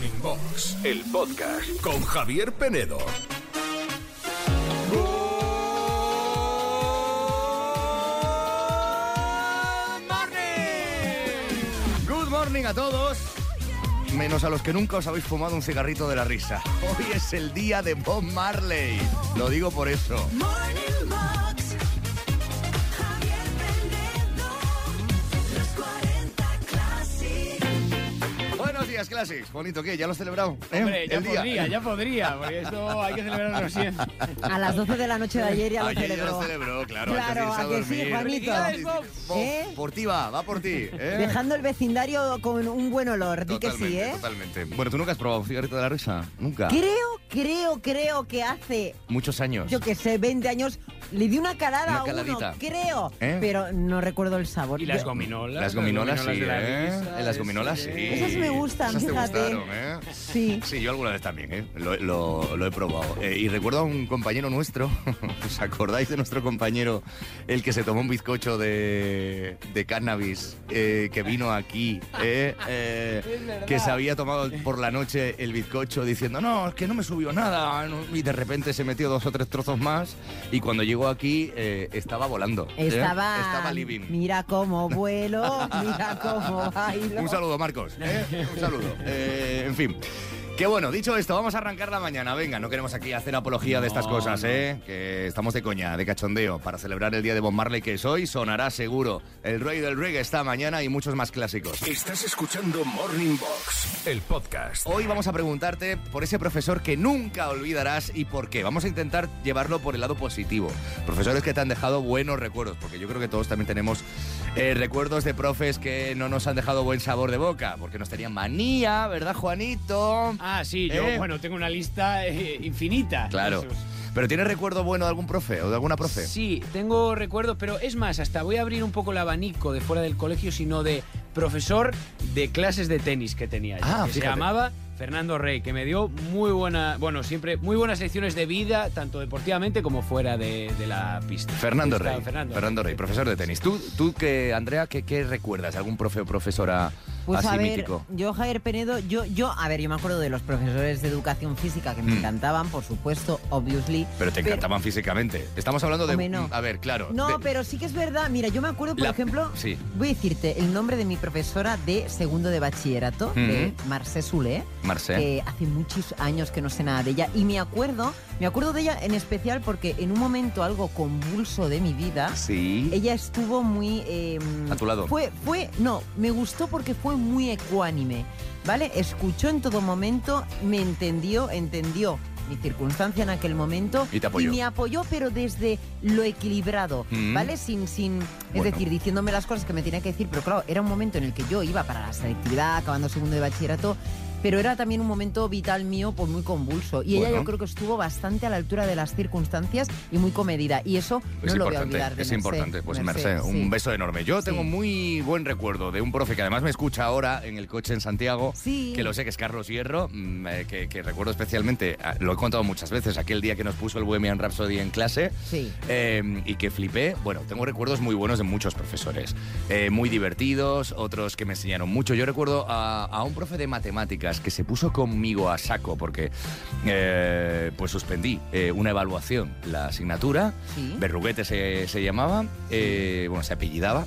Morning Box, el podcast con Javier Penedo. Good morning a todos. Menos a los que nunca os habéis fumado un cigarrito de la risa. Hoy es el día de Bob Marley. Lo digo por eso. Morning Buenos días, Classics. Bonito, ¿qué? ¿Ya lo has celebrado? ¿Eh? Hombre, ya El día. podría, ya podría, porque esto hay que celebrarlo siempre. A las 12 de la noche de ayer ya lo Ayer ya celebró. lo celebró, claro. Claro, antes de irse a ¿a que sí. Juanito? ¿Eh? Por ti va, va por ti. ¿eh? Dejando el vecindario con un buen olor, di que sí, ¿eh? totalmente. Bueno, ¿tú nunca has probado un cigarrito de la risa? Nunca. Creo, creo, creo que hace, Muchos años. yo que sé, 20 años, le di una calada Una a uno, creo, ¿Eh? pero no recuerdo el sabor. Y las gominolas. Las gominolas, sí, de la ¿eh? risa, En las gominolas, sí. Esas me gustan, Esas te fíjate. gustaron, ¿eh? Sí. Sí, yo alguna vez también, ¿eh? Lo, lo- lo he probado. Eh, y recuerdo a un compañero nuestro, ¿os acordáis de nuestro compañero, el que se tomó un bizcocho de, de cannabis, eh, que vino aquí, eh, eh, que se había tomado por la noche el bizcocho diciendo, no, es que no me subió nada, no", y de repente se metió dos o tres trozos más, y cuando llegó aquí eh, estaba volando. ¿eh? Estaba, Estaba living. Mira cómo vuelo, mira cómo bailo. Un saludo, Marcos. ¿eh? Un saludo. Eh, en fin. Qué bueno, dicho esto, vamos a arrancar la mañana. Venga, no queremos aquí hacer apología de estas cosas, no. ¿eh? Que estamos de coña, de cachondeo, para celebrar el día de Bob Marley, que es hoy. Sonará seguro el rey del reggae esta mañana y muchos más clásicos. Estás escuchando Morning Box, el podcast. Hoy vamos a preguntarte por ese profesor que nunca olvidarás y por qué. Vamos a intentar llevarlo por el lado positivo. Profesores que te han dejado buenos recuerdos, porque yo creo que todos también tenemos eh, recuerdos de profes que no nos han dejado buen sabor de boca, porque nos tenían manía, ¿verdad, Juanito? Ah, sí, yo, ¿Eh? bueno, tengo una lista eh, infinita. Claro. ¿Pero tienes recuerdo bueno de algún profe o de alguna profe? Sí, tengo recuerdos, pero es más, hasta voy a abrir un poco el abanico de fuera del colegio, sino de profesor de clases de tenis que tenía yo, Ah, que se llamaba Fernando Rey, que me dio muy buena, bueno, siempre muy buenas lecciones de vida, tanto deportivamente como fuera de, de la pista. Fernando Rey. Fernando, Rey, profesor de tenis. ¿Tú, tú que, Andrea, qué, qué recuerdas? ¿Algún profe o profesora Pues así a ver, mítico? yo Javier Penedo, yo, yo, a ver, yo me acuerdo de los profesores de educación física que me Mm. encantaban, por supuesto, obviously. Pero te encantaban físicamente. Estamos hablando de... No. A ver, claro. No, de- pero sí que es verdad. Mira, yo me acuerdo, por La- ejemplo, sí. voy a decirte el nombre de mi profesora de segundo de bachillerato, de Mm. Marcé Sule, Marcé. que hace muchos años que no sé nada de ella. Y me acuerdo, me acuerdo de ella en especial porque en un momento algo convulso de mi vida, Sí. ella estuvo muy... eh, A tu lado. Fue, fue, no, me gustó porque fue muy ecuánime, ¿vale? Escuchó en todo momento, me entendió, entendió mi circunstancia en aquel momento Y te apoyó. me apoyó, pero desde lo equilibrado, Mm. ¿vale? Sin, sin, es decir, diciéndome las cosas que me tenía que decir, pero claro, era un momento en el que yo iba para la selectividad, acabando segundo de bachillerato, pero era también un momento vital mío, pues muy convulso. Y ella Bueno. yo creo que estuvo bastante a la altura de las circunstancias y muy comedida. Y eso Es no lo voy a olvidar de es Mercé. importante. Pues Mercé, un sí. beso enorme. Yo tengo Sí. muy buen recuerdo de un profe que además me escucha ahora en el coche en Santiago, Sí. que lo sé que es Carlos Hierro, mm, eh, que, que recuerdo especialmente, ah, lo he contado muchas veces, aquel día que nos puso el Bohemian Rhapsody en clase Sí. eh, y que flipé. Bueno, tengo recuerdos muy buenos de muchos profesores, eh, muy divertidos, otros que me enseñaron mucho. Yo recuerdo a, a un profe de matemáticas que se puso conmigo a saco porque eh, pues suspendí eh, una evaluación, la asignatura. Sí. Berruguete se, se llamaba, eh, bueno, se apellidaba.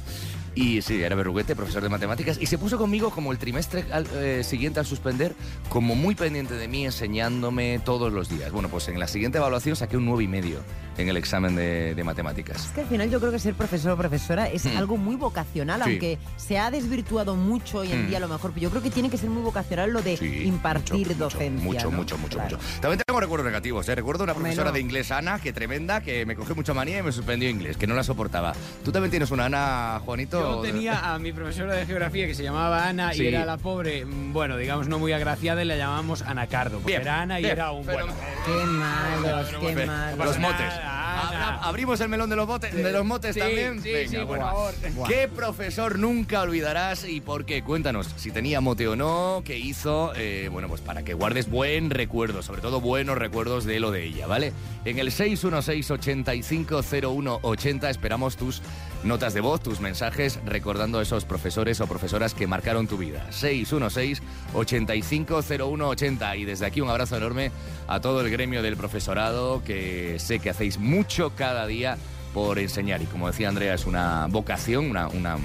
Y sí, era Berruguete, profesor de matemáticas, y se puso conmigo como el trimestre al- eh, siguiente al suspender, como muy pendiente de mí, enseñándome todos los días. Bueno, pues en la siguiente evaluación saqué un nueve y medio en el examen de, de matemáticas. Es que al final yo creo que ser profesor o profesora es Mm. algo muy vocacional, Sí. aunque se ha desvirtuado mucho hoy en Mm. día a lo mejor, pero yo creo que tiene que ser muy vocacional lo de Sí, impartir mucho, docencia. Mucho, ¿no? mucho, mucho, Claro. mucho. También tengo recuerdos negativos. ¿eh? Recuerdo una profesora de inglés, Ana, que tremenda, que me cogió mucha manía y me suspendió inglés, que no la soportaba. ¿Tú también tienes una Ana, Juanito? Yo tenía a mi profesora de geografía que se llamaba Ana Sí. y era la pobre, mm, bueno, digamos no muy agraciada y la llamábamos Anacardo. Porque Bien, era Ana y bien, era un bueno. Qué malos, qué malos. Los motes. Ana. Abrimos el melón de los, botes, de los motes Sí, también. sí, Venga, sí, por favor. ¿Qué profesor nunca olvidarás y por qué? Cuéntanos si tenía mote o no, qué hizo, eh, bueno, pues para que guardes buen recuerdo, sobre todo buenos recuerdos de él o de ella, ¿vale? En el 616-850180 esperamos tus notas de voz, tus mensajes, recordando a esos profesores o profesoras que marcaron tu vida. 616-850180. Y desde aquí un abrazo enorme a todo el gremio del profesorado, que sé que hacéis mucho cada día por enseñar. Y como decía Andrea, es una vocación, una, una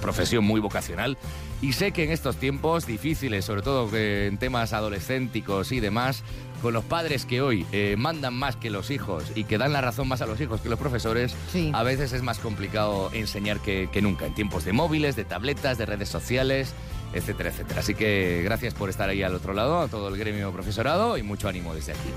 profesión muy vocacional. Y sé que en estos tiempos difíciles, sobre todo en temas adolescénticos y demás, con los padres que hoy eh, mandan más que los hijos y que dan la razón más a los hijos que los profesores, Sí. a veces es más complicado enseñar que, que nunca, en tiempos de móviles, de tabletas, de redes sociales, etcétera, etcétera. Así que gracias por estar ahí al otro lado, a todo el gremio profesorado y mucho ánimo desde aquí.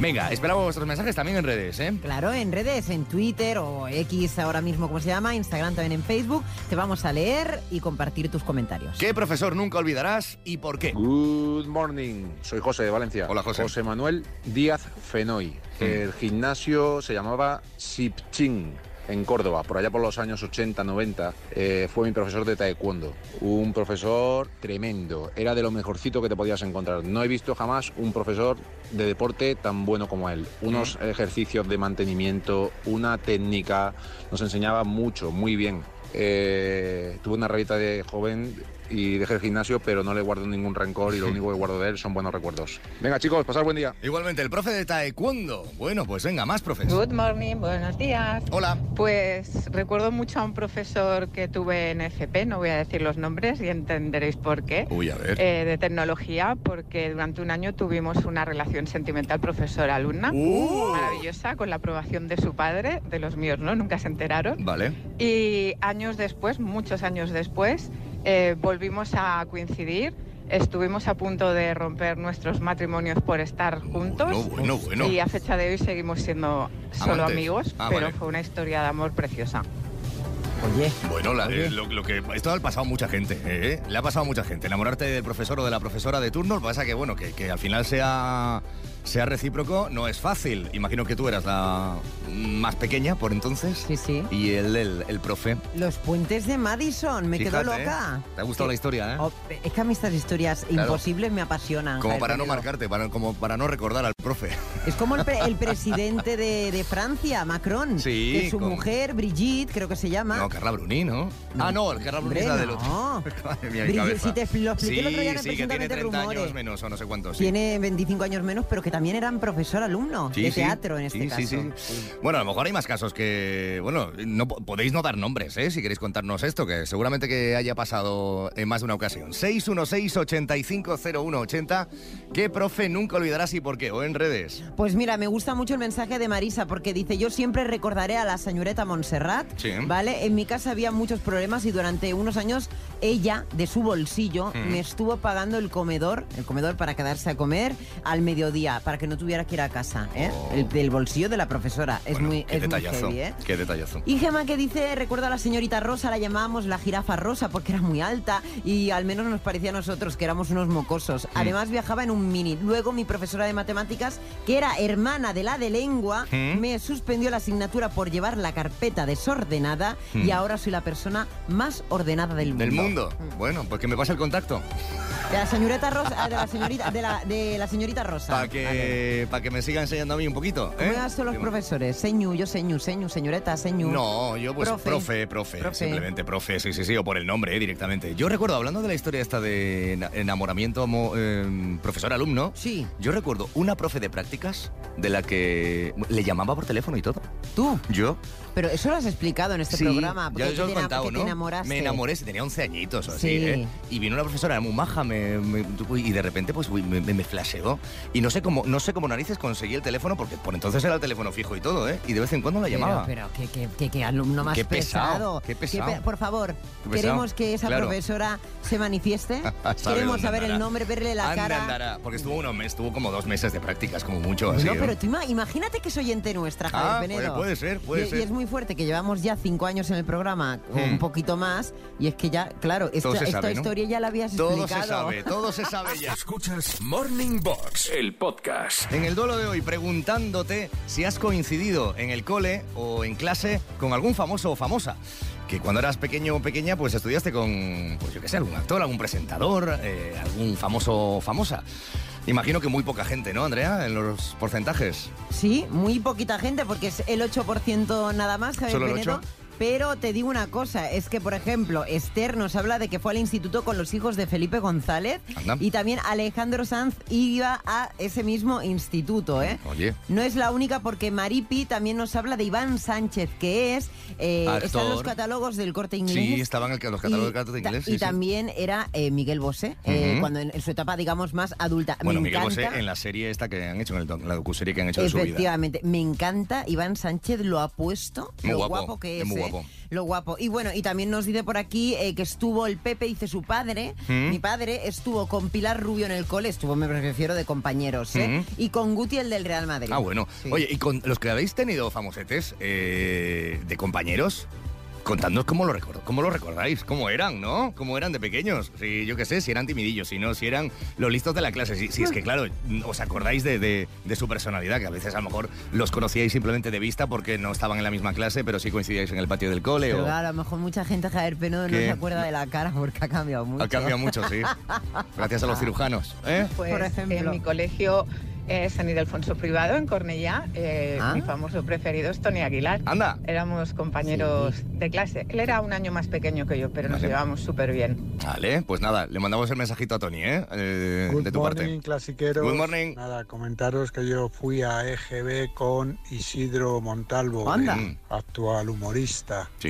Venga, esperamos vuestros mensajes también en redes, ¿eh? Claro, en redes, en Twitter o X ahora mismo, como se llama, Instagram también en Facebook. Te vamos a leer y compartir tus comentarios. ¿Qué profesor nunca olvidarás y por qué? Good morning, soy José de Valencia. Hola, José. José Manuel Díaz Fenoy. El gimnasio se llamaba Sipchin en Córdoba, por allá por los años 80-90. eh, fue mi profesor de taekwondo. Un profesor tremendo. Era de lo mejorcito que te podías encontrar. No he visto jamás un profesor de deporte tan bueno como él. Unos ejercicios de mantenimiento, una técnica. Nos enseñaba mucho, muy bien. Eh, tuve una rayita de joven y dejé el gimnasio, pero no le guardo ningún rencor y lo único que guardo de él son buenos recuerdos. Venga chicos, pasad buen día. Igualmente, el profe de taekwondo. Bueno, pues venga, más profes. Good morning, buenos días. Hola. Pues recuerdo mucho a un profesor que tuve en FP, no voy a decir los nombres y entenderéis por qué, Uy, a ver. eh, de tecnología, porque durante un año tuvimos una relación sentimental profesor-alumna Uh. maravillosa con la aprobación de su padre, de los míos, ¿no? Nunca se enteraron. Vale. Y años después, muchos años después, eh, volvimos a coincidir. Estuvimos a punto de romper nuestros matrimonios por estar juntos. Bueno, bueno, bueno. Y a fecha de hoy seguimos siendo solo Amantes. amigos, Ah, pero vale. fue una historia de amor preciosa. Oye, Bueno, la- Oye. eh, lo, lo que esto le ha pasado a mucha gente, ¿eh? Le ha pasado a mucha gente. Enamorarte del profesor o de la profesora de turno, pasa que bueno, que, que al final sea sea recíproco no es fácil. Imagino que tú eras la más pequeña por entonces. sí, sí. Y él, el, el profe. Los puentes de Madison, me quedo loca. ¿eh? ¿Te ha gustado la historia, eh? Oh, es que a mí estas historias Claro. imposibles me apasionan. Como Javier para no marcarte, para, como para no recordar al profe. Es como el, pre- el presidente de, de Francia, Macron. Sí, Que su con- mujer, Brigitte, creo que se llama. No, Carla Bruni, ¿no? Ah, no, el Carla Bruni es la del no. otro. Madre mía, Brigitte, si te lo expliqué el otro día en Sí, sí, que tiene Presuntamente 30 años Rumores. menos o no sé cuántos. sí. Tiene 25 años menos, pero que también eran profesor alumno Sí, de sí. teatro en este caso. sí, sí. Bueno, a lo mejor hay más casos que. Bueno, no, po- podéis no dar nombres, ¿eh? Si queréis contarnos esto, que seguramente que haya pasado en más de una ocasión. 616-850180. ¿Qué profe nunca olvidarás y por qué? O en redes. Pues mira, me gusta mucho el mensaje de Marisa porque dice, yo siempre recordaré a la señorita Montserrat, Sí. ¿vale? En mi casa había muchos problemas y durante unos años ella, de su bolsillo, Mm. me estuvo pagando el comedor, el comedor para quedarse a comer al mediodía, para que no tuviera que ir a casa, ¿eh? Oh. El, del bolsillo de la profesora. Es Bueno, muy, qué es muy detallazo. heavy, ¿eh? Qué detallazo. Y Gemma que dice, recuerda a la señorita Rosa, la llamábamos la jirafa rosa porque era muy alta y al menos nos parecía a nosotros que éramos unos mocosos. Mm. Además viajaba en un mini. Luego mi profesora de matemáticas, que era hermana de la de lengua, Mm. me suspendió la asignatura por llevar la carpeta desordenada y ahora soy la persona más ordenada del mundo. Del mundo. Bueno, pues que me pase el contacto. De la señorita Rosa, de la señorita, de la, de la señorita Rosa. Para Vale. Que, pa' que me siga enseñando a mí un poquito. ¿Cómo ¿eh? tú a los profesores? Señu, yo señu, señu, señorita, señu. No, yo pues Profe. profe, profe, Profe. simplemente profe, sí, sí, sí, o por el nombre eh, directamente. Yo recuerdo, hablando de la historia esta de ena- enamoramiento mo- eh, profesor-alumno, Sí. yo recuerdo una profe de prácticas de la que le llamaba por teléfono y todo. Tú. Yo. Pero eso lo has explicado en este sí, programa. porque os lo te he contado, ¿no? te enamoraste. Me enamoré, tenía 11 añitos o así, Sí. ¿eh? Y vino una profesora muy maja, me, me- y de repente pues me, me, flasheó. Y no sé cómo, no sé cómo narices conseguí el teléfono, porque por entonces era el teléfono fijo y todo, ¿eh? Y de vez en cuando la Pero, llamaba. Pero, qué, qué- qué- qué alumno más Qué pesado, pesado. qué pesado. pe- por favor, pesado, queremos que esa claro. profesora se manifieste. Queremos saber el nombre, verle la Anda, cara. andará, porque estuvo unos meses, estuvo como dos meses de prácticas, como mucho así. No, ¿eh? pero tú ima- imagínate que soy oyente nuestra, Javier Ah, Penedo. puede- puede ser, puede y, ser. y es muy fuerte que llevamos ya cinco años en el programa, o Hmm. un poquito más, y es que ya, claro, esta, Todo se esta sabe, ¿no? historia ya la habías Todo explicado. se sabe, todo se sabe ya. Escuchas Morning Box, el podcast. En el duelo de hoy, preguntándote si has coincidido en el cole o en clase con algún famoso o famosa. Que cuando eras pequeño o pequeña, pues estudiaste con, pues yo qué sé, algún actor, algún presentador, eh, algún famoso o famosa. Imagino que muy poca gente, ¿no, Andrea? En los porcentajes. Sí, muy poquita gente, porque es el 8% nada más, Javier ¿Solo el Penedo. 8? Pero te digo una cosa, es que, por ejemplo, Esther nos habla de que fue al instituto con los hijos de Felipe González Anda. y también Alejandro Sanz iba a ese mismo instituto, ¿eh? Oye. No es la única porque Maripi también nos habla de Iván Sánchez, que es... eh, está en los catálogos del corte inglés. Sí, estaban en el- los catálogos del Corte Inglés, Y sí, sí. también era eh, Miguel Bosé, eh, cuando en, en su etapa, digamos, más adulta. Bueno, Me Miguel Bosé en la serie esta que han hecho, en el doc- la docuserie que han hecho de su vida. Efectivamente, me encanta Iván Sánchez lo ha puesto, Muy lo guapo, guapo, que es muy. Guapo. lo guapo. Y bueno, y también nos dice por aquí eh, que estuvo el Pepe, dice su padre, ¿Mm? mi padre estuvo con Pilar Rubio en el cole, estuvo, me refiero de compañeros, ¿eh? ¿Mm? Y con Guti el del Real Madrid. Ah, bueno. Sí. Oye, y con los que habéis tenido famosetes eh, de compañeros, contadnos cómo lo, record- cómo lo recordáis, cómo eran, ¿no? Cómo eran de pequeños. Si, yo qué sé, si eran timidillos, si no, si eran los listos de la clase. Si, si es que, claro, os acordáis de, de- de su personalidad, que a veces a lo mejor los conocíais simplemente de vista porque no estaban en la misma clase, pero sí coincidíais en el patio del cole. Pero o... claro, a lo mejor mucha gente, Javier Penedo, no se acuerda de la cara porque ha cambiado mucho. Ha cambiado mucho, sí. Gracias a los cirujanos. ¿eh? Pues Por ejemplo. en mi colegio eh, San Ildefonso Privado, en Cornellá, eh, Ah. mi famoso preferido es Tony Aguilar. Anda. Éramos compañeros de clase. Él era un año más pequeño que yo, pero nos Vale. llevamos súper bien. Vale, pues nada, le mandamos el mensajito a Tony, ¿eh? Eh, Good de tu morning, parte. clasiqueros. Good morning. Nada, comentaros que yo fui a EGB con Isidro Montalvo, Anda. actual humorista. Sí.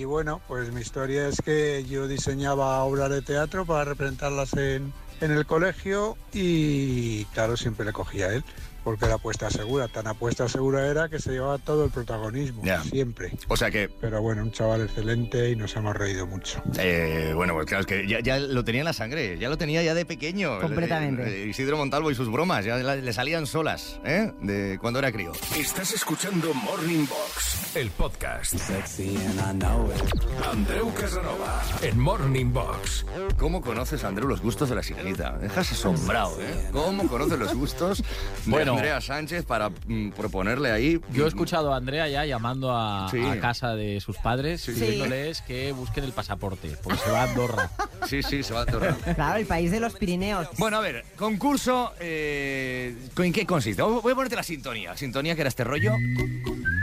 Y bueno, pues mi historia es que yo diseñaba obras de teatro para representarlas en, en el colegio y claro, siempre le cogía a él. Porque era apuesta segura, tan apuesta segura era que se llevaba todo el protagonismo, Ya. siempre. O sea que Pero bueno, un chaval excelente y nos hemos reído mucho. Eh, bueno, pues claro, es que ya, ya lo tenía en la sangre, ya lo tenía ya de pequeño. Completamente. Isidro Montalvo y sus bromas, ya la- le salían solas, ¿eh? De cuando era crío. Estás escuchando Morning Box, el podcast. Andreu Casanova, en Morning Box. ¿Cómo conoces, Andreu, los gustos de la sirenita? Dejas asombrado, ¿eh? ¿Cómo conoces los gustos Bueno. Andrea Sánchez para mm, proponerle ahí? Yo he mm, escuchado a Andrea ya llamando a, Sí. a casa de sus padres Sí. diciéndoles que busquen el pasaporte, porque se va a Andorra. Sí, sí, se va a atorrar. Claro, el país de los Pirineos. Bueno, a ver, concurso, eh, ¿en qué consiste? Voy a ponerte la sintonía. Sintonía que era este rollo,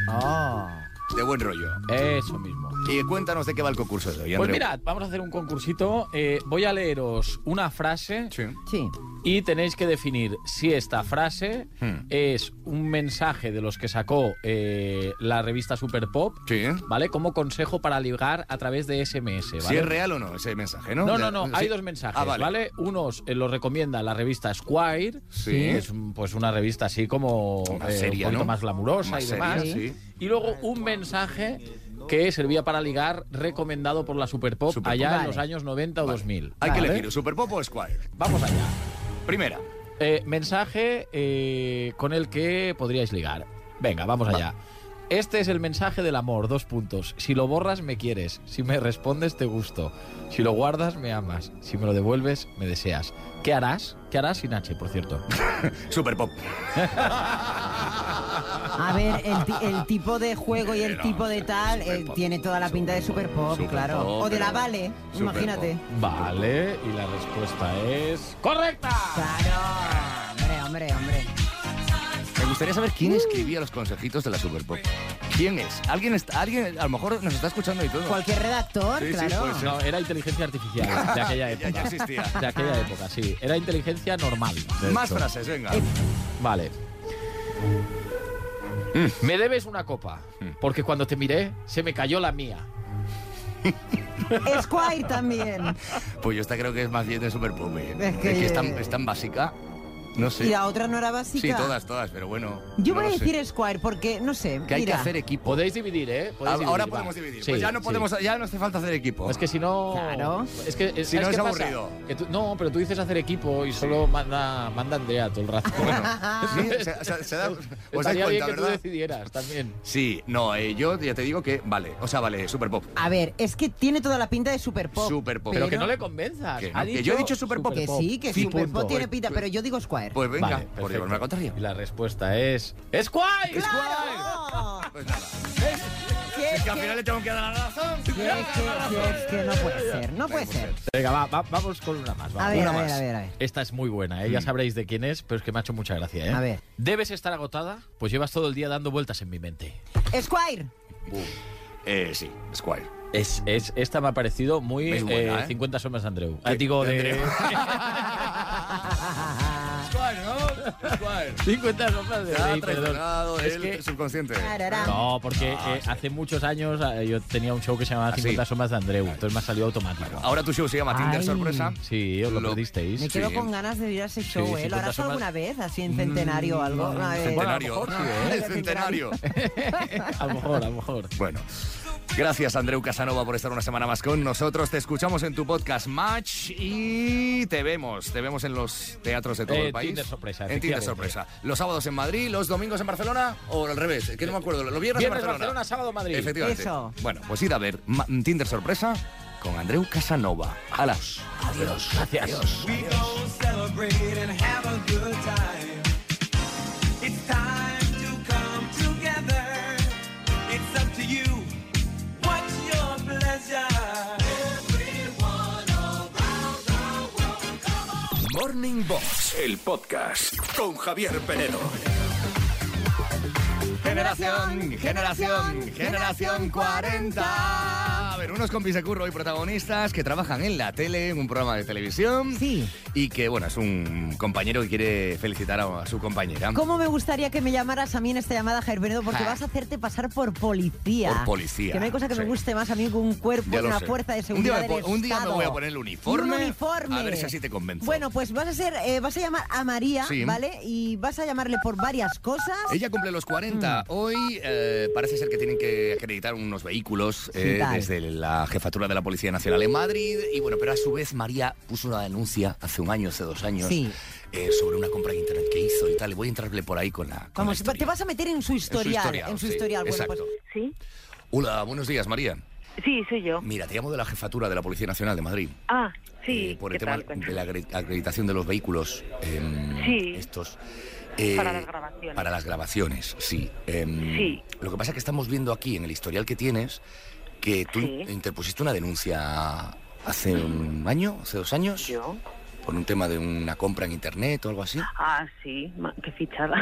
Oh. de buen rollo. Eso mismo. Y cuéntanos de qué va el concurso de hoy, Pues mirad, vamos a hacer un concursito. Eh, voy a leeros una frase Sí. Sí. y tenéis que definir si esta frase Hmm. es un mensaje de los que sacó eh, la revista Super Pop, Sí. ¿vale? Como consejo para ligar a través de SMS, ¿vale? Si es real o no ese mensaje, ¿no? No, no, no, sí. hay dos mensajes, Ah, vale. vale. Unos eh, los recomienda la revista Squire, Sí. que es pues una revista así como Más eh, seria, un poquito ¿no? más glamurosa Más y seria, demás. sí. Y luego un mensaje que servía para ligar recomendado por la Super Pop Super allá Pop. en Vale. los años 90 o 2000. Hay que ¿vale? elegir Super Pop o Squire. Vamos allá. Primera. Eh, mensaje eh, con el que podríais ligar. Venga, vamos allá. Este es el mensaje del amor, dos puntos. Si lo borras, me quieres. Si me respondes, te gusto. Si lo guardas, me amas. Si me lo devuelves, me deseas. ¿Qué harás? ¿Qué harás sin H, por cierto? Super Pop. A ver, el, el tipo de juego y el No, tipo de tal Super eh, Pop. tiene toda la pinta de Super Pop, Super claro. Pop, o de la Vale, Super imagínate. Vale, y la respuesta es... ¡Correcta! Claro. Hombre, hombre, hombre. Me gustaría saber quién escribía los consejitos de la Super Pop. ¿Quién es? ¿Alguien, está, alguien a lo mejor nos está escuchando y todo? Cualquier redactor, Sí, claro. No, era inteligencia artificial de aquella época. ya existía. De aquella época, sí. Era inteligencia normal. Más hecho. frases, venga. Eh, Vale. Me debes una copa, porque cuando te miré se me cayó la mía. Squire también. Pues yo esta creo que es más bien de Super Pop. ¿eh? Es que- es, tan, es tan básica. No sé. Y la otra no era básica. Sí, todas, todas, pero bueno. Yo no voy a lo sé. decir Squire porque, no sé, que hay mira. que hacer equipo. Podéis dividir, ¿eh? Podéis Ah, Ahora dividir, podemos va. dividir. Sí, pues ya no sí. podemos, ya no hace falta hacer equipo. Es que si no. Claro. Es que. Si no ¿sabes es aburrido. Que tú- no, pero tú dices hacer equipo y solo manda, manda Andrea todo el rato. Sí, se, se- se da, ¿Os dais bien que tú verdad? decidieras también. Sí, no, eh, yo ya te digo que vale. O sea, vale, Super Pop. A ver, es que tiene toda la pinta de Super Pop. Super Pop. Pero, que no le convenzas. Que no, Ha que dicho yo he dicho Super Pop. Que sí, que Sí, Super. Pop tiene pinta, pero yo digo Squire. Pues venga, Vale, por llevarme la contraria. Y la respuesta es. ¡Squire! ¡Claro! Pues nada. Es que al final le tengo que dar la razón. que- que- no puede ser, no puede ser. Venga, va, va- vamos con una más. va. A ver, Una a ver, más. a ver, a ver. Esta es muy buena, ¿eh? ya sabréis de quién es, pero es que me ha hecho mucha gracia. ¿eh? A ver. ¿Debes estar agotada? Pues llevas todo el día dando vueltas en mi mente. Squire. Eh, sí, Squire. Es, es, esta me ha parecido muy Es buena, eh, ¿eh? 50 sombras de Andreu. Ah, digo, De de... Andreu. Squire, ¿no? Squire. 50 sombras de Grey, perdón. Es que- subconsciente. No, porque eh, hace muchos años eh, yo tenía un show que se llamaba ¿Ah, sí? 50 sombras de Andreu, entonces me ha salido automático. Ahora tu show se llama Tinder Ay. Sorpresa. Sí, os lo, Lo- perdisteis. Me quedo Sí. con ganas de ir a ese show, ¿eh? 50 ¿Lo harás sombras- alguna vez? Así en centenario o algo. No, eh, Centenario. Bueno, a lo mejor sí, El centenario. a lo mejor, a lo mejor. Bueno. Gracias, Andreu Casanova, por estar una semana más con nosotros. Te escuchamos en tu podcast Match y te vemos. Te vemos en los teatros de todo Eh, el país. Tinder Sorpresa, En Tinder. Sorpresa. Los sábados en Madrid, los domingos en Barcelona o al revés. Que no me acuerdo. Los viernes, Viernes en Barcelona. Barcelona, sábado Madrid. Efectivamente. Eso. Bueno, pues id a ver Ma- Tinder Sorpresa con Andreu Casanova. Alas. Adiós. Gracias. We gon' Morning Box, el podcast con Javier Penedo. Generación, generación, generación 40. A ver, unos compis de curro y protagonistas que trabajan en la tele, en un programa de televisión. Sí. Y que, bueno, es un compañero que quiere felicitar a, a su compañera. ¿Cómo me gustaría que me llamaras a mí en esta llamada, Penedo? Porque Ah. vas a hacerte pasar por policía. Por policía, Que no hay cosa que me guste más a mí que un cuerpo, Ya una fuerza de Un día seguridad del un día me voy a poner el uniforme, Un uniforme. a ver si así te convenzo. Bueno, pues vas a ser, eh, vas a llamar a María, Sí. ¿vale? Y vas a llamarle por varias cosas. Ella cumple los 40 Mm. hoy. eh, parece ser que tienen que acreditar unos vehículos eh, desde la jefatura de la Policía Nacional en Madrid. Y bueno, pero a su vez María puso una denuncia hace un año, hace dos años, Sí. eh, sobre una compra en internet que hizo y tal. Y voy a entrarle por ahí con la. con la Vamos, historia. te vas a meter en su historial. historial, en su sí, historial. Bueno, pues. Sí, Hola, buenos días, María. sí, soy yo. Mira, te llamo de la jefatura de la Policía Nacional de Madrid. Ah, sí. eh, por ¿qué el tema tal? De la acre- acreditación de los vehículos. em, Sí. Estos. eh, Para las grabaciones. Para las grabaciones, sí. Em, Sí. Lo que pasa es que estamos viendo aquí en el historial que tienes que tú Sí. interpusiste una denuncia hace un año, hace dos años, ¿Yo? Por un tema de una compra en internet o algo así. Ah, sí, qué fichada.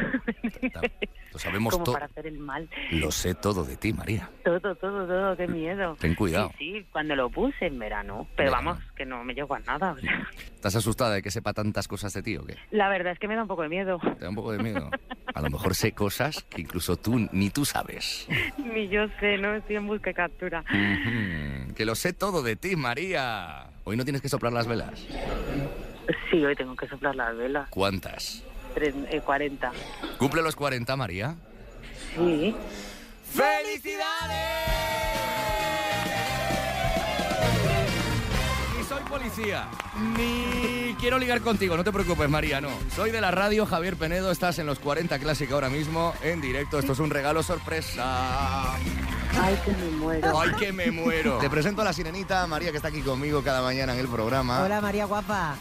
Lo sabemos todo. para hacer el mal. Lo sé todo de ti, María. Todo, todo, todo, qué miedo. Ten cuidado. Sí, sí, cuando lo puse en verano. Pero Verano. vamos, que no me llegó a nada. o sea. ¿Estás asustada de que sepa tantas cosas de ti o qué? La verdad es que me da un poco de miedo. Te da un poco de miedo. A lo mejor sé cosas que incluso tú ni tú sabes. Ni yo sé, no estoy en busca y captura. Que lo sé todo de ti, María. Hoy no tienes que soplar las velas. Sí, hoy tengo que soplar las velas. ¿Cuántas? Tres- eh, 40. ¿Cumple los 40, María? Sí. Ni soy policía, ni quiero ligar contigo, no te preocupes, María, no. Soy de la radio, Javier Penedo, estás en los 40 Classic ahora mismo, en directo. Esto es un regalo sorpresa. Ay, que me muero. ¡Ay, que me muero! Te presento a la sirenita, María, que está aquí conmigo cada mañana en el programa. Hola, María guapa.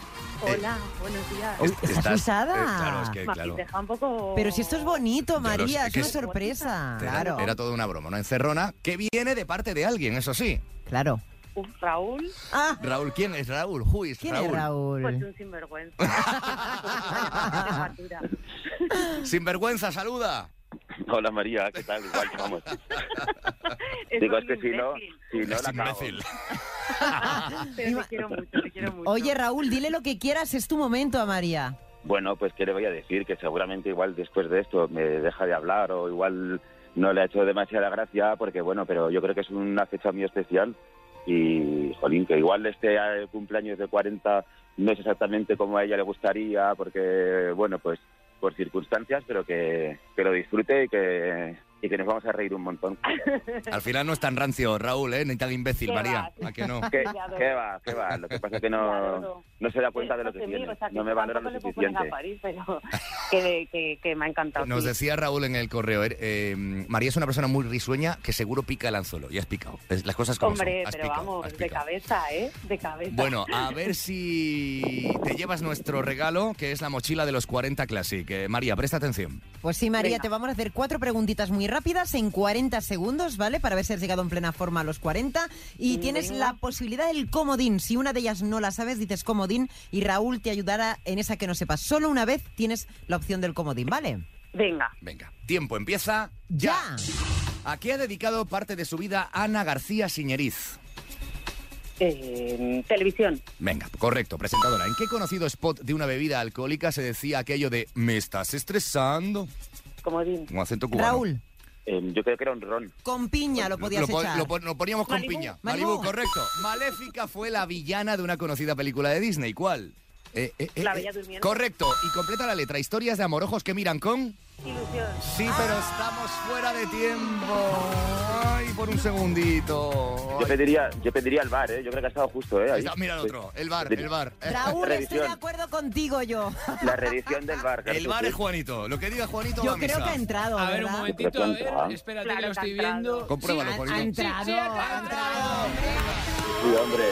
Hola, buenos días. Uy, ¿Estás usada? eh, claro, es que, claro. Deja un poco... Pero si esto es bonito, María, es que una es- sorpresa. Claro, era toda una broma, una encerrona que viene de parte de alguien, eso sí. claro. Uf, Raúl, Ah, Raúl, ¿quién es Raúl? Who is ¿quién Raúl? es Raúl? pues un sinvergüenza. Sinvergüenza, saluda. Hola María, ¿qué tal? Igual vamos. Es Digo, es que si no, si no Es la cago. imbécil. Pero te quiero mucho, te quiero mucho. Oye, Raúl, dile lo que quieras, es tu momento a María. Bueno, pues qué le voy a decir, que seguramente igual después de esto me deja de hablar o igual no le ha hecho demasiada gracia, porque bueno, pero yo creo que es una fecha muy especial y, jolín, que igual este cumpleaños de 40 no es exactamente como a ella le gustaría, porque bueno, pues por circunstancias, pero que, que lo disfrute y que, y que nos vamos a reír un montón. Al final no es tan rancio, Raúl, ¿eh? Ni tan imbécil, Qué María. va. ¿A que no? ¿Qué, va? ¿Qué va? Lo que pasa es que no, no se da cuenta de lo que tiene. o sea, que No me valora lo suficiente. a París, pero que, que, que me ha encantado. Nos sí. decía Raúl en el correo, eh, eh, María es una persona muy risueña que seguro pica el anzuelo. Y has picado. Las cosas como Hombre, son. Has pero picado, vamos, de cabeza, ¿eh? De cabeza. Bueno, a ver si te llevas nuestro regalo, que es la mochila de los 40 Classic. Eh, María, presta atención. Pues sí, María, Venga. te vamos a hacer cuatro preguntitas muy rápidas en 40 segundos, ¿vale? Para ver si has llegado en plena forma a los 40. Y Mm, tienes venga. la posibilidad del comodín. Si una de ellas no la sabes, dices comodín y Raúl te ayudará en esa que no sepas. Solo una vez tienes la opción del comodín, ¿vale? Venga. Venga, tiempo empieza ¡Ya! ¿A qué ha dedicado parte de su vida Ana García Siñeriz? Eh, televisión. Venga, correcto, presentadora. ¿En qué conocido spot de una bebida alcohólica se decía aquello de me estás estresando? Comodín. Un acento cubano. Raúl, Eh, yo creo que era un ron. con piña lo podías lo, echar. lo pon- lo poníamos con piña. Malibú, correcto. Maléfica fue la villana de una conocida película de Disney. ¿Cuál? Eh, eh, eh, La eh. Bella Durmiente. Correcto. Y completa la letra. Historias de amorojos que miran con... Ilusión. Sí, pero estamos fuera de tiempo. Ay, por un segundito. Yo pediría, yo pediría el bar, ¿eh? Yo creo que ha estado justo, ¿eh? Ahí. Está- mira el otro, el bar, el bar. Raúl, estoy de acuerdo contigo yo. La reedición del bar. El bar sí. es Juanito. Lo que diga Juanito va Yo a creo misa. que ha entrado, A ver, un momentito, a ver, espérate que que lo estoy entrado. viendo. Compruébalo, Ha, Juanito. ha entrado, Sí, sí, ha ha entrado. Sí, hombre.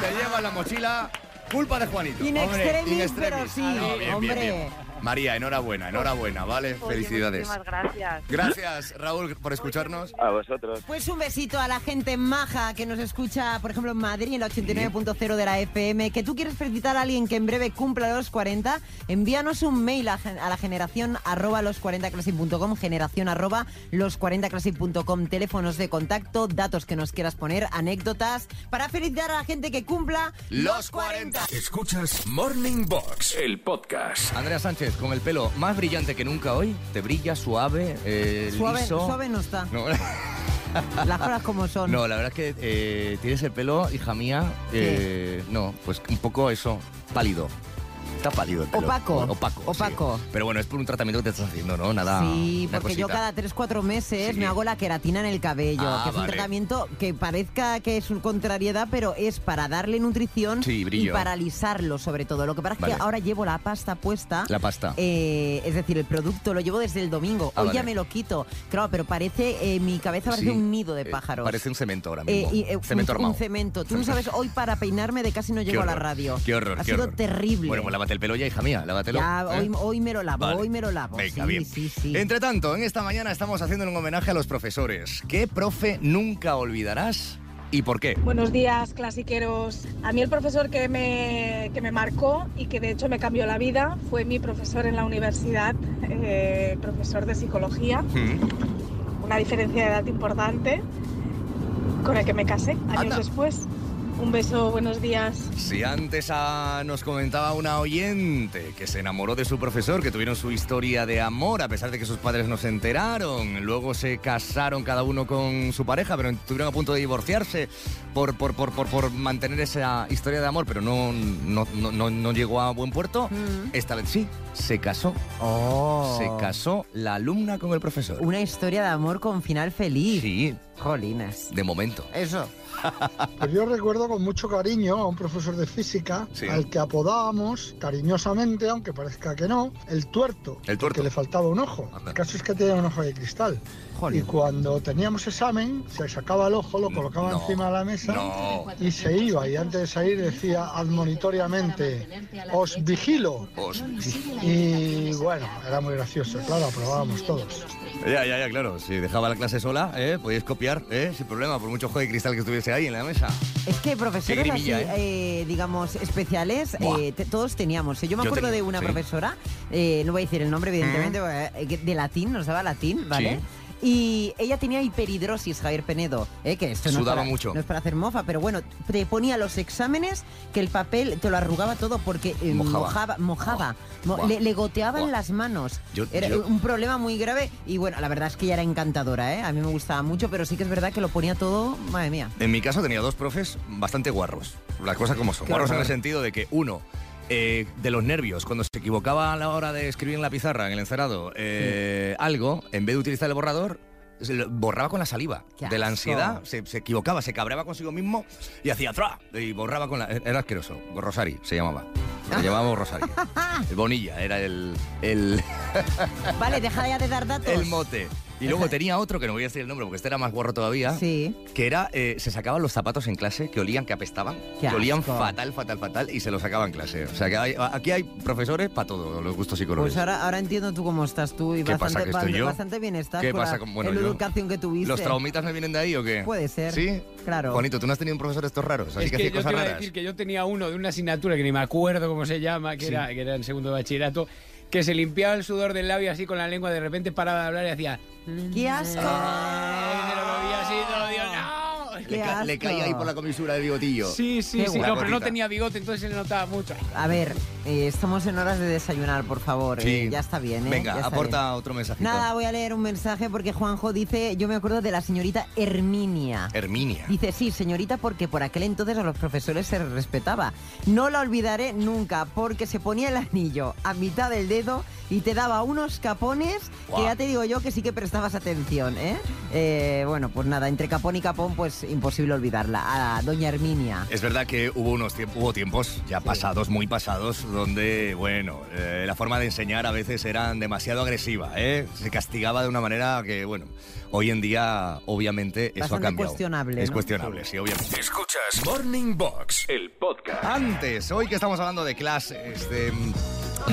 Te lleva la mochila. Culpa de Juanito. In Hombre, extremis, in extremis. pero sí, Ah, no, bien, bien, bien. María, enhorabuena, enhorabuena, ¿vale? Oye, Felicidades. Muchísimas gracias. Gracias, Raúl, por escucharnos. A vosotros. Pues un besito a la gente maja que nos escucha, por ejemplo, en Madrid, en la 89.0 de la FM. Que tú quieres felicitar a alguien que en breve cumpla los 40, envíanos un mail a, a la generación arroba los 40classic.com, generación arroba los 40classic.com, teléfonos de contacto, datos que nos quieras poner, anécdotas, para felicitar a la gente que cumpla Los 40. Escuchas Morning Box, el podcast. Andrea Sánchez, con el pelo más brillante que nunca hoy, te brilla suave, eh, Suave, liso. suave no está. No, Las cosas como son. no, la verdad es que eh, tienes el pelo, hija mía, eh, no, pues un poco eso, pálido. Está pálido el pelo. Opaco. Opaco. sí. Opaco. Pero bueno, es por un tratamiento que te estás haciendo, ¿no? Nada. Sí, porque yo cada 3-4 meses Sí. me hago la queratina en el cabello, Ah, que es un tratamiento que parezca que es una contrariedad, pero es para darle nutrición Sí, y brillo. para alisarlo sobre todo. Lo que pasa es que ahora llevo la pasta puesta. La pasta. eh, es decir, el producto lo llevo desde el domingo. Ah, Hoy vale. ya me lo quito. Claro, pero parece, eh, mi cabeza parece un nido de eh, pájaros. parece un cemento ahora mismo. y, cemento un, armado. un cemento. Tú no sabes, hoy para peinarme de casi no llego a la radio. Qué horror, Ha qué sido horror. terrible. Bueno, pues lávate el pelo ya, hija mía, lávatelo. Ya, ¿eh? hoy, hoy me lo lavo, Vale. hoy me lo lavo. Venga, sí, bien. sí, sí. Entre tanto, en esta mañana estamos haciendo un homenaje a los profesores. ¿Qué profe nunca olvidarás y por qué? Buenos días, clasiqueros. A mí el profesor que me, que me marcó y que de hecho me cambió la vida fue mi profesor en la universidad, eh, profesor de psicología, Mm. una diferencia de edad importante, con el que me casé años Anda. después. Un beso, buenos días. Si antes ah, nos comentaba una oyente que se enamoró de su profesor, que tuvieron su historia de amor, a pesar de que sus padres no se enteraron, luego se casaron cada uno con su pareja, pero estuvieron a punto de divorciarse por, por, por, por, por mantener esa historia de amor, pero no, no, no, no- no llegó a buen puerto, Mm. esta vez sí, se casó. Oh. Se casó la alumna con el profesor. Una historia de amor con final feliz. Sí, Jolines. de momento. Eso. Pues yo recuerdo con mucho cariño a un profesor de física Sí. al que apodábamos cariñosamente, aunque parezca que no, el tuerto, El tuerto. que le faltaba un ojo. Anda. El caso es que tenía un ojo de cristal. Jolín. Y cuando teníamos examen, se sacaba el ojo, lo colocaba No, encima de la mesa No. y se iba. Y antes de salir decía admonitoriamente, os vigilo. Os- Y bueno, era muy gracioso, claro, aprobábamos todos. Ya, ya, ya, claro. Si dejaba la clase sola, ¿eh? podíais copiar, ¿eh? sin problema, por mucho juego de cristal que estuviese ahí en la mesa. Es que profesores así, grimilla, eh, digamos, especiales, eh, te- todos teníamos. Yo me Yo acuerdo tenía, de una sí. profesora, eh, no voy a decir el nombre, evidentemente, eh, que- de latín, nos daba latín, ¿vale? Y ella tenía hiperhidrosis, Javier Penedo, ¿eh? que esto no es, Sudaba para, mucho. no es para hacer mofa, pero bueno, te ponía los exámenes que el papel te lo arrugaba todo porque eh, Mojaba. mojaba, mojaba, Mo- Buah. le, le goteaban las manos. Yo- Era yo- un problema muy grave y bueno, la verdad es que ella era encantadora, ¿eh? A mí me gustaba mucho, pero sí que es verdad que lo ponía todo, madre mía. En mi caso tenía dos profes bastante guarros. Las cosas como son. Qué Guarros en el sentido de que uno, eh, de los nervios, cuando se equivocaba a la hora de escribir en la pizarra, en el encerado, eh, algo, en vez de utilizar el borrador, borraba con la saliva. De la ansiedad, se, se equivocaba, se cabreaba consigo mismo y hacía ¡tra! Y borraba con la... Era asqueroso. Rosari se llamaba. Lo llamábamos Rosari. El Bonilla era el, el, Vale, deja ya de dar datos. el mote. Y luego tenía otro, que no voy a decir el nombre porque este era más guarro todavía, Sí. que era, eh, se sacaban los zapatos en clase que olían, que apestaban, Qué que olían asco. fatal, fatal, fatal, y se los sacaban en clase. O sea que hay- aquí hay profesores para todo, los gustos y colores. Pues ahora, ahora entiendo tú cómo estás tú y ¿Qué bastante, pasa, que estoy ba- yo? bastante bien estás ¿Qué pasa la, con- bueno, la yo- educación que tuviste. ¿Los traumitas me vienen de ahí o qué? Puede ser. ¿Sí? Claro. Juanito, ¿tú no has tenido un profesor de estos raros? Así es que, que hacía yo te cosas iba a raras. decir que yo tenía uno de una asignatura que ni me acuerdo cómo se llama, que, Sí. era, que era en segundo de bachillerato, que se limpiaba el sudor del labio así con la lengua, de repente paraba de hablar y hacía... ¡Qué asco! Me lo. Le, ca- le caía ahí por la comisura del bigotillo. Sí, sí, Qué sí. No, pero no tenía bigote, entonces se le notaba mucho. A ver, eh, estamos en horas de desayunar, por favor. Sí. eh, ya está bien, ¿eh? Venga, Ya aporta bien. otro mensajito. Nada, voy a leer un mensaje porque Juanjo dice, yo me acuerdo de la señorita Herminia. Herminia. Dice, sí, señorita, porque por aquel entonces a los profesores se respetaba. No la olvidaré nunca, porque se ponía el anillo a mitad del dedo y te daba unos capones Guau. que ya te digo yo que sí que prestabas atención, ¿eh? Eh, Bueno, pues nada, entre capón y capón, pues imposible olvidarla. A doña Herminia. Es verdad que hubo unos tiemp- hubo tiempos ya pasados, muy pasados, donde, bueno, eh, la forma de enseñar a veces era demasiado agresiva, ¿eh? Se castigaba de una manera que, bueno, hoy en día, obviamente, eso ha cambiado. cuestionable, Es ¿no? cuestionable, sí, obviamente. Escuchas Morning Box, el podcast. Antes, hoy que estamos hablando de clases, de,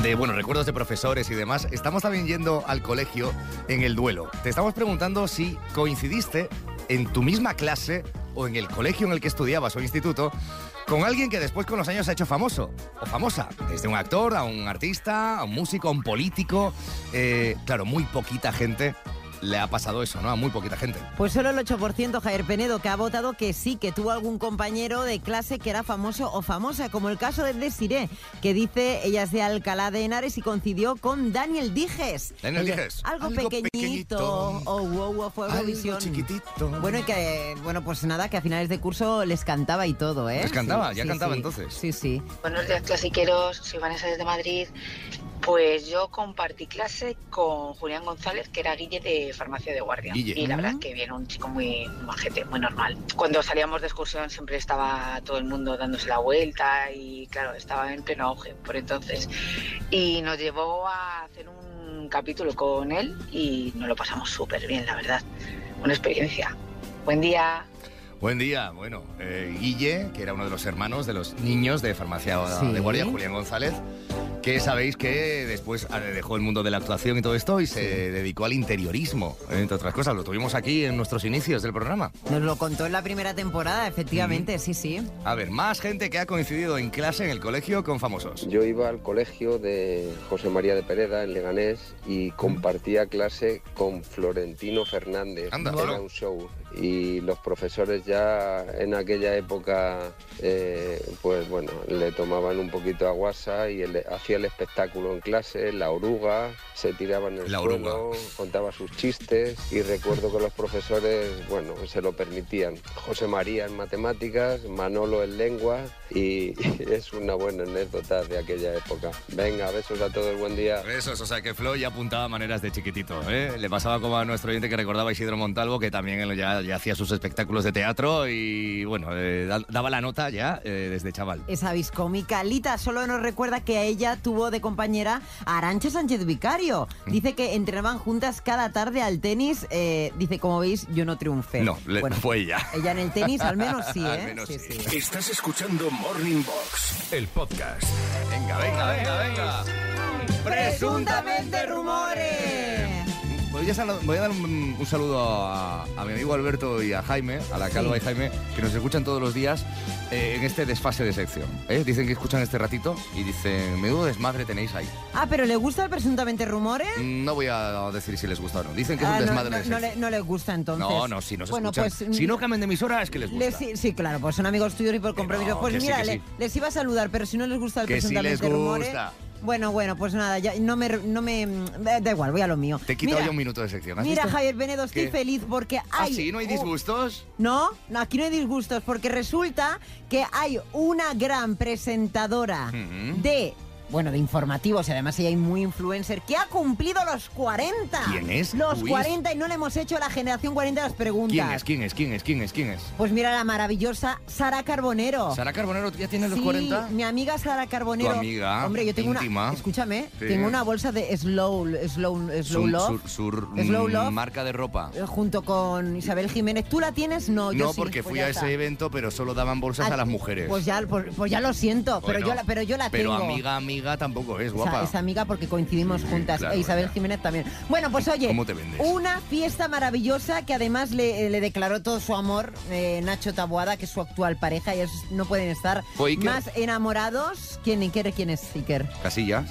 de, bueno, recuerdos de profesores y demás, estamos también yendo al colegio en el duelo. Te estamos preguntando si coincidiste en tu misma clase o en el colegio en el que estudiabas o instituto con alguien que después con los años se ha hecho famoso o famosa. Desde un actor a un artista, a un músico, a un político. Eh, claro, muy poquita gente le ha pasado eso, ¿no? A muy poquita gente. Pues solo el 8% Javier Penedo que ha votado que sí, que tuvo algún compañero de clase que era famoso o famosa, como el caso de Desiree, que dice ella es de Alcalá de Henares y coincidió con Daniel Dijes. Daniel El Dijes. Algo, Algo pequeñito, pequeñito. oh, wow, wow, fue Algo Eurovisión. chiquitito. Bueno, y que, bueno, pues nada, que a finales de curso les cantaba y todo, ¿eh? Les cantaba, Sí, ya sí, cantaba sí. entonces. Sí, sí. Buenos días, clasiqueros. Soy Vanessa desde Madrid. Pues yo compartí clase con Julián González, que era Guille de Farmacia de Guardia. Guille. Y la verdad es que bien, un chico muy majete, muy normal. Cuando salíamos de excursión siempre estaba todo el mundo dándose la vuelta y claro, estaba en pleno auge por entonces. Y nos llevó a hacer un capítulo con él y nos lo pasamos súper bien, la verdad. Una experiencia. Buen día. Buen día, bueno, eh, Guille, que era uno de los hermanos de los niños de Farmacia Sí. de Guardia, Julián González, que sabéis que después eh, dejó el mundo de la actuación y todo esto y se dedicó al interiorismo, entre otras cosas. Lo tuvimos aquí en nuestros inicios del programa. Nos lo contó en la primera temporada, efectivamente, sí, sí. A ver, más gente que ha coincidido en clase en el colegio con famosos. Yo iba al colegio de José María de Pereda en Leganés y compartía clase con Florentino Fernández. Anda. Era un show. Y los profesores ya en aquella época, eh, pues bueno, le tomaban un poquito a guasa y él hacía el espectáculo en clase, la oruga, se tiraba en el La suelo, contaba sus chistes y recuerdo que los profesores, bueno, se lo permitían. José María en matemáticas, Manolo en lengua y es una buena anécdota de aquella época. Venga, besos a todos, buen día. Eso, o sea que Flo ya apuntaba maneras de chiquitito, ¿eh? Le pasaba como a nuestro oyente que recordaba Isidro Montalvo, que también él ya, ya hacía sus espectáculos de teatro y, bueno, eh, da- daba la nota ya eh, desde chaval. Esa viscómica. Lita solo nos recuerda que a ella tuvo de compañera a Arancha Sánchez Vicario. Mm. Dice que entrenaban juntas cada tarde al tenis. Eh, dice, como veis, yo no triunfé. No, le- Bueno, fue ella. Ella en el tenis al menos sí, ¿eh? Al menos sí, sí. sí. Estás escuchando Morning Box, el podcast. Venga, venga, venga, venga. Presuntamente rumores. Voy a, sal- voy a dar un, un saludo a, a mi amigo Alberto y a Jaime, a la Calva Sí. y Jaime, que nos escuchan todos los días eh, en este desfase de sección. ¿eh? Dicen que escuchan este ratito y dicen, menudo desmadre tenéis ahí. Ah, pero ¿le gusta el presuntamente rumores? No voy a decir si les gusta o no. Dicen que es Ah, un no, desmadre no, de no sección. le, no le gusta entonces. No, no, si nos bueno, escuchan. Pues, si no cambian de emisora es que les gusta. les- sí, claro, pues son amigos tuyos y por compromiso. pues sí, mira, que le- sí. les iba a saludar, pero si no les gusta el Que presuntamente les rumores. Bueno, bueno, pues nada, ya no me, no me da da igual, voy a lo mío. Te he quitado Mira, ya un minuto de sección. ¿has Mira, visto? Javier Benedo, estoy ¿Qué? feliz porque ¿Ah, hay. sí? ¿No hay disgustos? no, no, aquí no hay disgustos, porque resulta que hay una gran presentadora de. Bueno, de informativos y además ella es muy influencer que ha cumplido los 40. ¿Quién es? Los Luis. 40 y no le hemos hecho la generación 40 las preguntas. ¿Quién es? ¿Quién es? ¿Quién es? ¿Quién es? ¿Quién es? Pues mira la maravillosa Sara Carbonero. ¿Sara Carbonero ya tiene los Sí, 40? mi amiga Sara Carbonero. Tu amiga Hombre, yo tengo íntima. una. Escúchame, Sí. tengo una bolsa de Slow, Slow, Slow Su, Love. Slow mm, Love. marca de ropa. eh, Junto con Isabel Jiménez. ¿Tú la tienes? No, yo No, sí, porque pues fui ya a ese evento, pero solo daban bolsas Ah, a las mujeres. Pues ya, pues, pues ya lo siento, pero, yo la, pero yo la Pero tengo. amiga, amiga tampoco es, guapa. Esa, amiga porque coincidimos Sí, juntas. claro, e Isabel. Jiménez también. Bueno, pues oye, ¿Cómo te vendes? una fiesta maravillosa que además le, le declaró todo su amor eh, Nacho Taboada, que es su actual pareja, y ellos no pueden estar más enamorados. ¿Quién, Iker? ¿Quién es Iker? Casillas.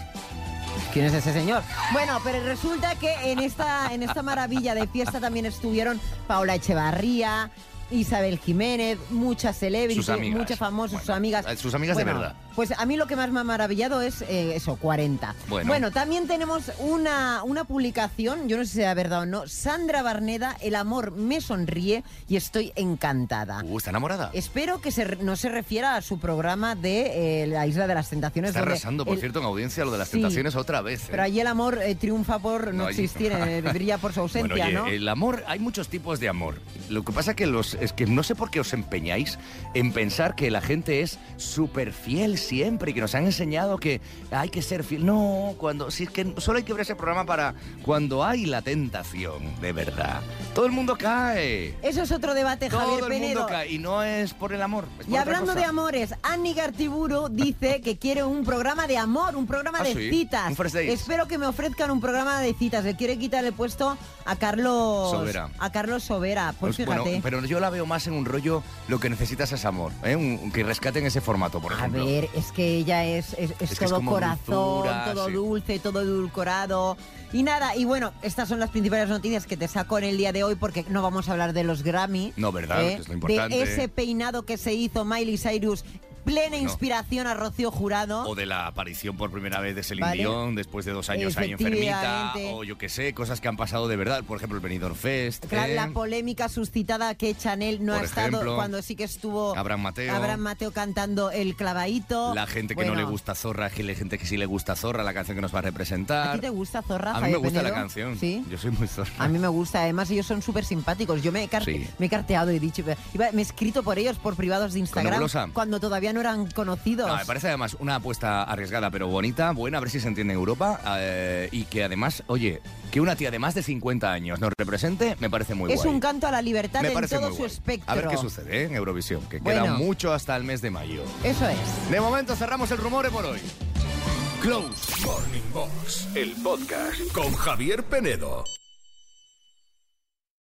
¿quién es ese señor? Bueno, pero resulta que en esta, en esta maravilla de fiesta también estuvieron Paula Echevarría, Isabel Jiménez, muchas celebrities, muchas famosas, sus amigas. eh, sus amigas de Bueno, verdad. Pues a mí lo que más me ha maravillado es eh, eso, 40. Bueno. también tenemos una, una publicación, yo no sé si sea verdad o no, Sandra Barneda, El amor me sonríe y estoy encantada. Uh, ¿Está enamorada? Espero que se no se refiera a su programa de eh, La Isla de las Tentaciones. Está arrasando, por el- cierto, en audiencia lo de las Sí. tentaciones otra vez. ¿eh? Pero allí el amor triunfa por no, existir, brilla por su ausencia, Bueno, oye, ¿no? el amor, hay muchos tipos de amor. Lo que pasa que los, es que no sé por qué os empeñáis en pensar que la gente es súper fiel siempre y que nos han enseñado que hay que ser fiel. No, cuando, si es que solo hay que ver ese programa para cuando hay la tentación, de verdad. Todo el mundo cae. Eso es otro debate, Todo Javier el Penedo. mundo cae y no es por el amor. es por Y hablando cosa. de amores, Annie Gartiburu dice que quiere un programa de amor, un programa Ah, de sí, citas. Espero que me ofrezcan un programa de citas. Le quiere quitar el puesto a Carlos Sobera. A Carlos Sobera. Pues Pues, fíjate. bueno, pero yo la veo más en un rollo lo que necesitas es amor, ¿eh? Un- que rescaten ese formato, por A ejemplo. ver, es que ella es, es, es Es que es todo corazón, dulzura, todo sí. dulce, todo edulcorado. Y nada, y bueno, estas son las principales noticias que te saco en el día de hoy porque no vamos a hablar de los Grammy. No, ¿verdad? ¿eh? Que es lo importante. De ese peinado que se hizo Miley Cyrus, plena No. inspiración a Rocío Jurado. O de la aparición por primera vez de Celine Vale. Dion después de dos años ahí enfermita. O yo qué sé, cosas que han pasado de verdad. Por ejemplo, el Benidorm Fest. La, ¿eh? la polémica suscitada que Chanel no Por ha estado cuando sí que estuvo Abraham Mateo. Abraham Mateo cantando el clavadito. La gente que no le gusta Zorra, la gente que sí le gusta Zorra, la canción que nos va a representar. ¿A ti te gusta Zorra? A mí me gusta la canción. Sí. Yo soy muy Zorra. A mí me gusta, además ellos son súper simpáticos. Yo me he, Sí. me he carteado y he dicho, me he escrito por ellos por privados de Instagram cuando todavía no eran conocidos. No, me parece además una apuesta arriesgada, pero bonita, buena, a ver si se entiende en Europa. eh, y que además, oye, que una tía de más de 50 años nos represente, me parece muy es guay. un canto a la libertad me en todo su guay. espectro. A ver qué sucede ¿eh? en Eurovisión, que queda Bueno. mucho hasta el mes de mayo. Eso es. De momento cerramos el rumore por hoy. Close Morning Box, el podcast con Javier Penedo.